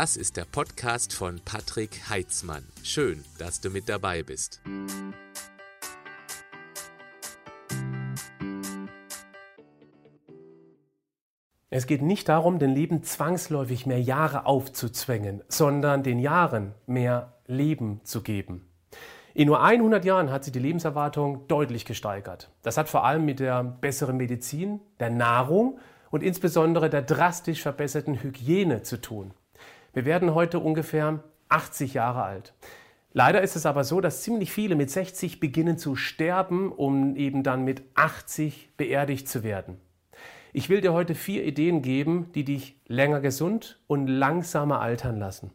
Das ist der Podcast von Patrick Heitzmann. Schön, dass du mit dabei bist. Es geht nicht darum, dem Leben zwangsläufig mehr Jahre aufzuzwängen, sondern den Jahren mehr Leben zu geben. In nur 100 Jahren hat sich die Lebenserwartung deutlich gesteigert. Das hat vor allem mit der besseren Medizin, der Nahrung und insbesondere der drastisch verbesserten Hygiene zu tun. Wir werden heute ungefähr 80 Jahre alt. Leider ist es aber so, dass ziemlich viele mit 60 beginnen zu sterben, um eben dann mit 80 beerdigt zu werden. Ich will dir heute vier Ideen geben, die dich länger gesund und langsamer altern lassen.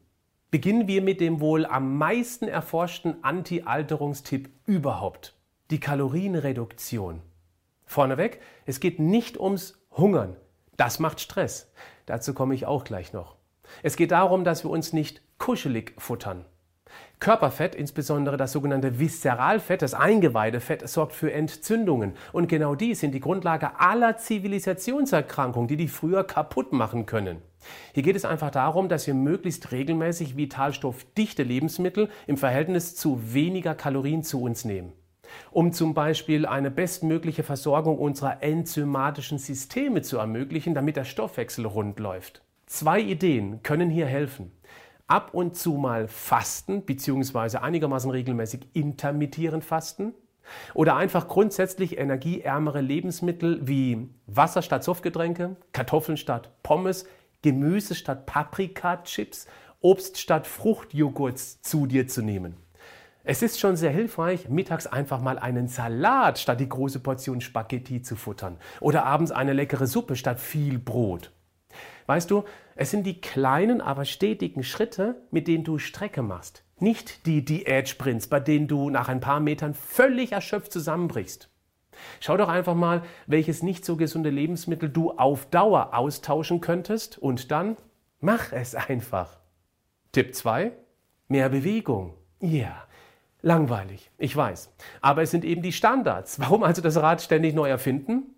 Beginnen wir mit dem wohl am meisten erforschten Anti-Alterungstipp überhaupt. Die Kalorienreduktion. Vorneweg, es geht nicht ums Hungern. Das macht Stress. Dazu komme ich auch gleich noch. Es geht darum, dass wir uns nicht kuschelig futtern. Körperfett, insbesondere das sogenannte Viszeralfett, das Eingeweidefett, sorgt für Entzündungen. Und genau die sind die Grundlage aller Zivilisationserkrankungen, die dich früher kaputt machen können. Hier geht es einfach darum, dass wir möglichst regelmäßig vitalstoffdichte Lebensmittel im Verhältnis zu weniger Kalorien zu uns nehmen. Um zum Beispiel eine bestmögliche Versorgung unserer enzymatischen Systeme zu ermöglichen, damit der Stoffwechsel rund läuft. Zwei Ideen können hier helfen ab und zu mal fasten, beziehungsweise einigermaßen regelmäßig intermittierend fasten. Oder einfach grundsätzlich energieärmere Lebensmittel wie Wasser statt Softgetränke, Kartoffeln statt Pommes, Gemüse statt Paprika-Chips, Obst statt Fruchtjoghurts zu dir zu nehmen. Es ist schon sehr hilfreich, mittags einfach mal einen Salat statt die große Portion Spaghetti zu futtern oder abends eine leckere Suppe statt viel Brot. Weißt du, es sind die kleinen, aber stetigen Schritte, mit denen du Strecke machst. Nicht die Diät-Sprints, bei denen du nach ein paar Metern völlig erschöpft zusammenbrichst. Schau doch einfach mal, welches nicht so gesunde Lebensmittel du auf Dauer austauschen könntest und dann mach es einfach. Tipp 2. Mehr Bewegung. Ja, yeah. langweilig, ich weiß. Aber es sind eben die Standards. Warum also das Rad ständig neu erfinden?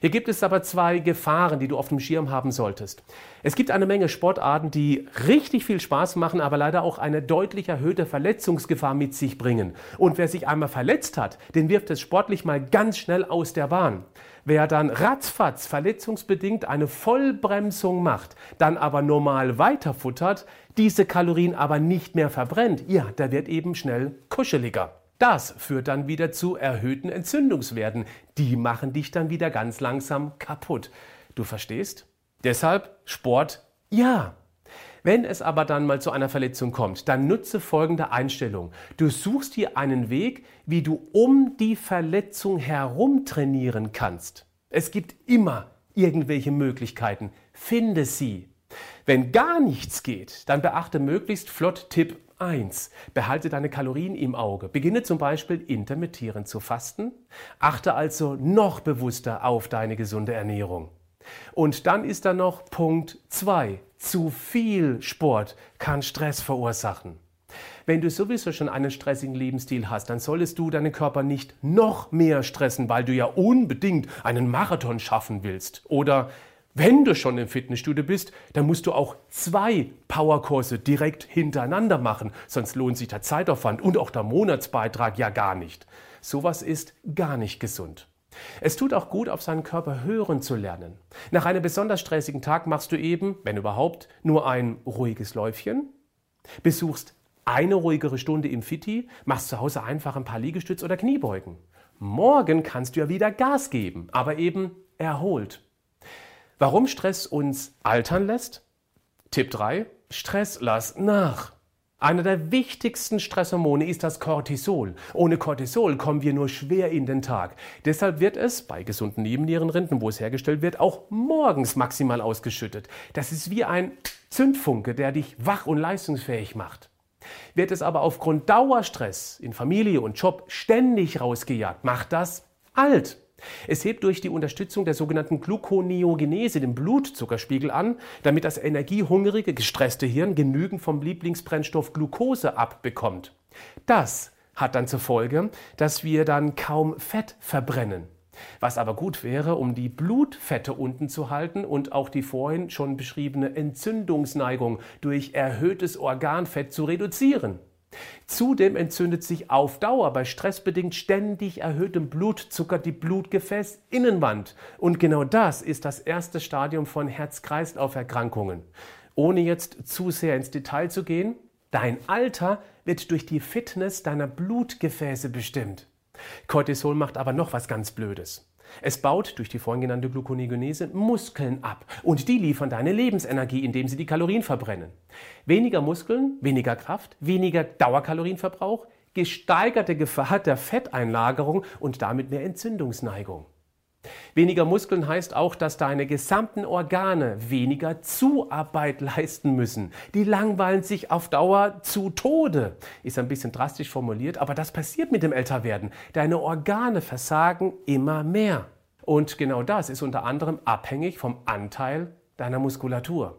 Hier gibt es aber zwei Gefahren, die du auf dem Schirm haben solltest. Es gibt eine Menge Sportarten, die richtig viel Spaß machen, aber leider auch eine deutlich erhöhte Verletzungsgefahr mit sich bringen. Und wer sich einmal verletzt hat, den wirft es sportlich mal ganz schnell aus der Bahn. Wer dann ratzfatz verletzungsbedingt eine Vollbremsung macht, dann aber normal weiterfuttert, diese Kalorien aber nicht mehr verbrennt, ja, der wird eben schnell kuscheliger. Das führt dann wieder zu erhöhten Entzündungswerten. Die machen dich dann wieder ganz langsam kaputt. Du verstehst? Deshalb Sport ja. Wenn es aber dann mal zu einer Verletzung kommt, dann nutze folgende Einstellung. Du suchst dir einen Weg, wie du um die Verletzung herum trainieren kannst. Es gibt immer irgendwelche Möglichkeiten. Finde sie. Wenn gar nichts geht, dann beachte möglichst flott Tipp 1. Behalte deine Kalorien im Auge. Beginne zum Beispiel intermittierend zu fasten. Achte also noch bewusster auf deine gesunde Ernährung. Und dann ist da noch Punkt 2. Zu viel Sport kann Stress verursachen. Wenn du sowieso schon einen stressigen Lebensstil hast, dann solltest du deinen Körper nicht noch mehr stressen, weil du ja unbedingt einen Marathon schaffen willst. Oder wenn du schon im Fitnessstudio bist, dann musst du auch zwei Powerkurse direkt hintereinander machen, sonst lohnt sich der Zeitaufwand und auch der Monatsbeitrag ja gar nicht. Sowas ist gar nicht gesund. Es tut auch gut, auf seinen Körper hören zu lernen. Nach einem besonders stressigen Tag machst du eben, wenn überhaupt, nur ein ruhiges Läufchen, besuchst eine ruhigere Stunde im Fitti, machst zu Hause einfach ein paar Liegestütz oder Kniebeugen. Morgen kannst du ja wieder Gas geben, aber eben erholt. Warum Stress uns altern lässt? Tipp 3. Stress lass nach. Einer der wichtigsten Stresshormone ist das Cortisol. Ohne Cortisol kommen wir nur schwer in den Tag. Deshalb wird es bei gesunden Nebennierenrinden, wo es hergestellt wird, auch morgens maximal ausgeschüttet. Das ist wie ein Zündfunke, der dich wach und leistungsfähig macht. Wird es aber aufgrund Dauerstress in Familie und Job ständig rausgejagt, macht das alt. Es hebt durch die Unterstützung der sogenannten Gluconeogenese den Blutzuckerspiegel an, damit das energiehungrige, gestresste Hirn genügend vom Lieblingsbrennstoff Glucose abbekommt. Das hat dann zur Folge, dass wir dann kaum Fett verbrennen. Was aber gut wäre, um die Blutfette unten zu halten und auch die vorhin schon beschriebene Entzündungsneigung durch erhöhtes Organfett zu reduzieren. Zudem entzündet sich auf Dauer bei stressbedingt ständig erhöhtem Blutzucker die Blutgefäßinnenwand. Und genau das ist das erste Stadium von Herz-Kreislauf-Erkrankungen. Ohne jetzt zu sehr ins Detail zu gehen, dein Alter wird durch die Fitness deiner Blutgefäße bestimmt. Cortisol macht aber noch was ganz Blödes. Es baut durch die vorhin genannte Gluconeogenese Muskeln ab und die liefern deine Lebensenergie, indem sie die Kalorien verbrennen. Weniger Muskeln, weniger Kraft, weniger Dauerkalorienverbrauch, gesteigerte Gefahr der Fetteinlagerung und damit mehr Entzündungsneigung. Weniger Muskeln heißt auch, dass deine gesamten Organe weniger Zuarbeit leisten müssen. Die langweilen sich auf Dauer zu Tode. Ist ein bisschen drastisch formuliert, aber das passiert mit dem Älterwerden. Deine Organe versagen immer mehr. Und genau das ist unter anderem abhängig vom Anteil deiner Muskulatur.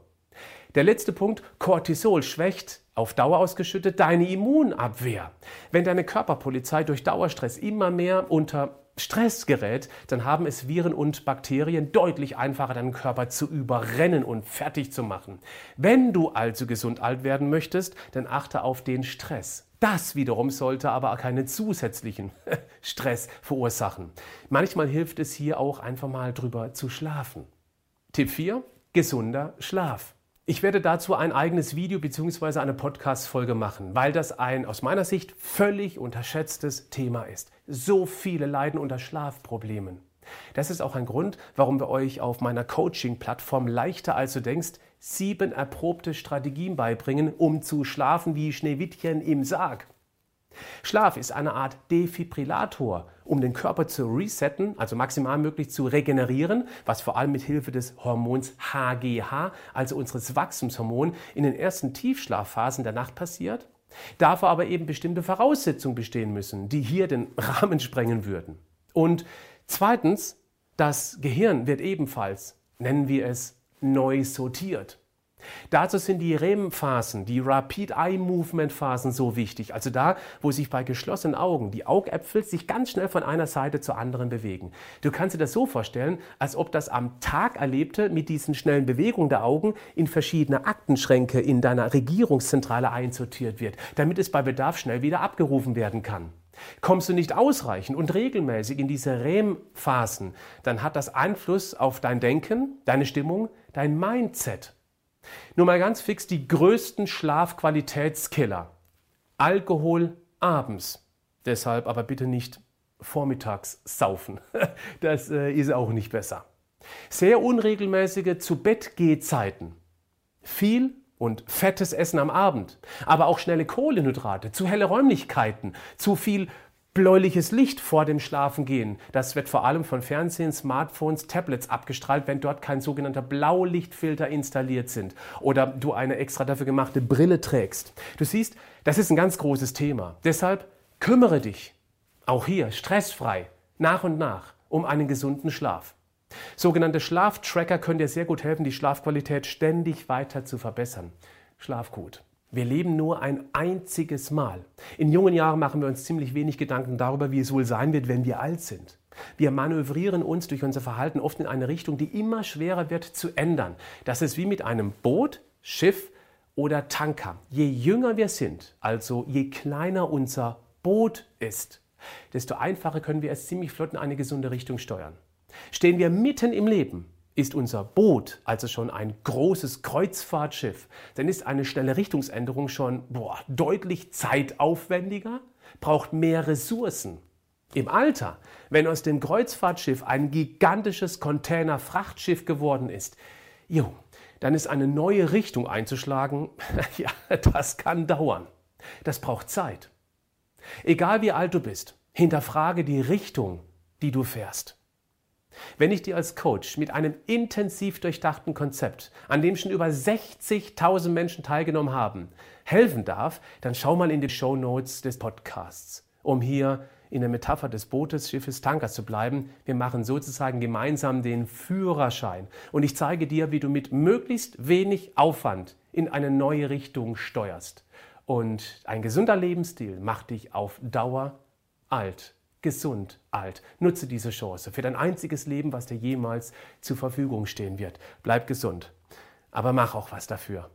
Der letzte Punkt, Cortisol schwächt auf Dauer ausgeschüttet deine Immunabwehr. Wenn deine Körperpolizei durch Dauerstress immer mehr unter Stress gerät, dann haben es Viren und Bakterien deutlich einfacher, deinen Körper zu überrennen und fertig zu machen. Wenn du also gesund alt werden möchtest, dann achte auf den Stress. Das wiederum sollte aber keinen zusätzlichen Stress verursachen. Manchmal hilft es hier auch einfach mal drüber zu schlafen. Tipp 4. Gesunder Schlaf. Ich werde dazu ein eigenes Video bzw. eine Podcast-Folge machen, weil das ein aus meiner Sicht völlig unterschätztes Thema ist. So viele leiden unter Schlafproblemen. Das ist auch ein Grund, warum wir euch auf meiner Coaching-Plattform leichter als du denkst sieben erprobte Strategien beibringen, um zu schlafen wie Schneewittchen im Sarg. Schlaf ist eine Art Defibrillator, um den Körper zu resetten, also maximal möglich zu regenerieren, was vor allem mit Hilfe des Hormons HGH, also unseres Wachstumshormons, in den ersten Tiefschlafphasen der Nacht passiert. Dafür aber eben bestimmte Voraussetzungen bestehen müssen, die hier den Rahmen sprengen würden. Und zweitens, das Gehirn wird ebenfalls, nennen wir es, neu sortiert. Dazu sind die REM-Phasen, die Rapid Eye Movement Phasen so wichtig. Also da, wo sich bei geschlossenen Augen die Augäpfel sich ganz schnell von einer Seite zur anderen bewegen. Du kannst dir das so vorstellen, als ob das am Tag Erlebte mit diesen schnellen Bewegungen der Augen in verschiedene Aktenschränke in deiner Regierungszentrale einsortiert wird, damit es bei Bedarf schnell wieder abgerufen werden kann. Kommst du nicht ausreichend und regelmäßig in diese REM-Phasen, dann hat das Einfluss auf dein Denken, deine Stimmung, dein Mindset. Nur mal ganz fix die größten Schlafqualitätskiller. Alkohol abends. Deshalb aber bitte nicht vormittags saufen. Das äh, ist auch nicht besser. Sehr unregelmäßige Zu-Bett-Gehzeiten. Viel und fettes Essen am Abend, aber auch schnelle Kohlenhydrate, zu helle Räumlichkeiten, zu viel bläuliches Licht vor dem Schlafengehen. Das wird vor allem von Fernsehen, Smartphones, Tablets abgestrahlt, wenn dort kein sogenannter Blaulichtfilter installiert sind oder du eine extra dafür gemachte Brille trägst. Du siehst, das ist ein ganz großes Thema. Deshalb kümmere dich, auch hier stressfrei, nach und nach, um einen gesunden Schlaf. Sogenannte Schlaftracker können dir sehr gut helfen, die Schlafqualität ständig weiter zu verbessern. Schlaf gut. Wir leben nur ein einziges Mal. In jungen Jahren machen wir uns ziemlich wenig Gedanken darüber, wie es wohl sein wird, wenn wir alt sind. Wir manövrieren uns durch unser Verhalten oft in eine Richtung, die immer schwerer wird zu ändern. Das ist wie mit einem Boot, Schiff oder Tanker. Je jünger wir sind, also je kleiner unser Boot ist, desto einfacher können wir es ziemlich flott in eine gesunde Richtung steuern. Stehen wir mitten im Leben, ist unser Boot also schon ein großes Kreuzfahrtschiff, dann ist eine schnelle Richtungsänderung schon boah, deutlich zeitaufwendiger, braucht mehr Ressourcen. Im Alter, wenn aus dem Kreuzfahrtschiff ein gigantisches Container-Frachtschiff geworden ist, jo, dann ist eine neue Richtung einzuschlagen, ja, das kann dauern. Das braucht Zeit. Egal wie alt du bist, hinterfrage die Richtung, die du fährst. Wenn ich dir als Coach mit einem intensiv durchdachten Konzept, an dem schon über 60.000 Menschen teilgenommen haben, helfen darf, dann schau mal in die Show Notes des Podcasts, um hier in der Metapher des Bootes, Schiffes, Tankers zu bleiben. Wir machen sozusagen gemeinsam den Führerschein und ich zeige dir, wie du mit möglichst wenig Aufwand in eine neue Richtung steuerst. Und ein gesunder Lebensstil macht dich auf Dauer alt gesund alt. Nutze diese Chance für dein einziges Leben, was dir jemals zur Verfügung stehen wird. Bleib gesund, aber mach auch was dafür.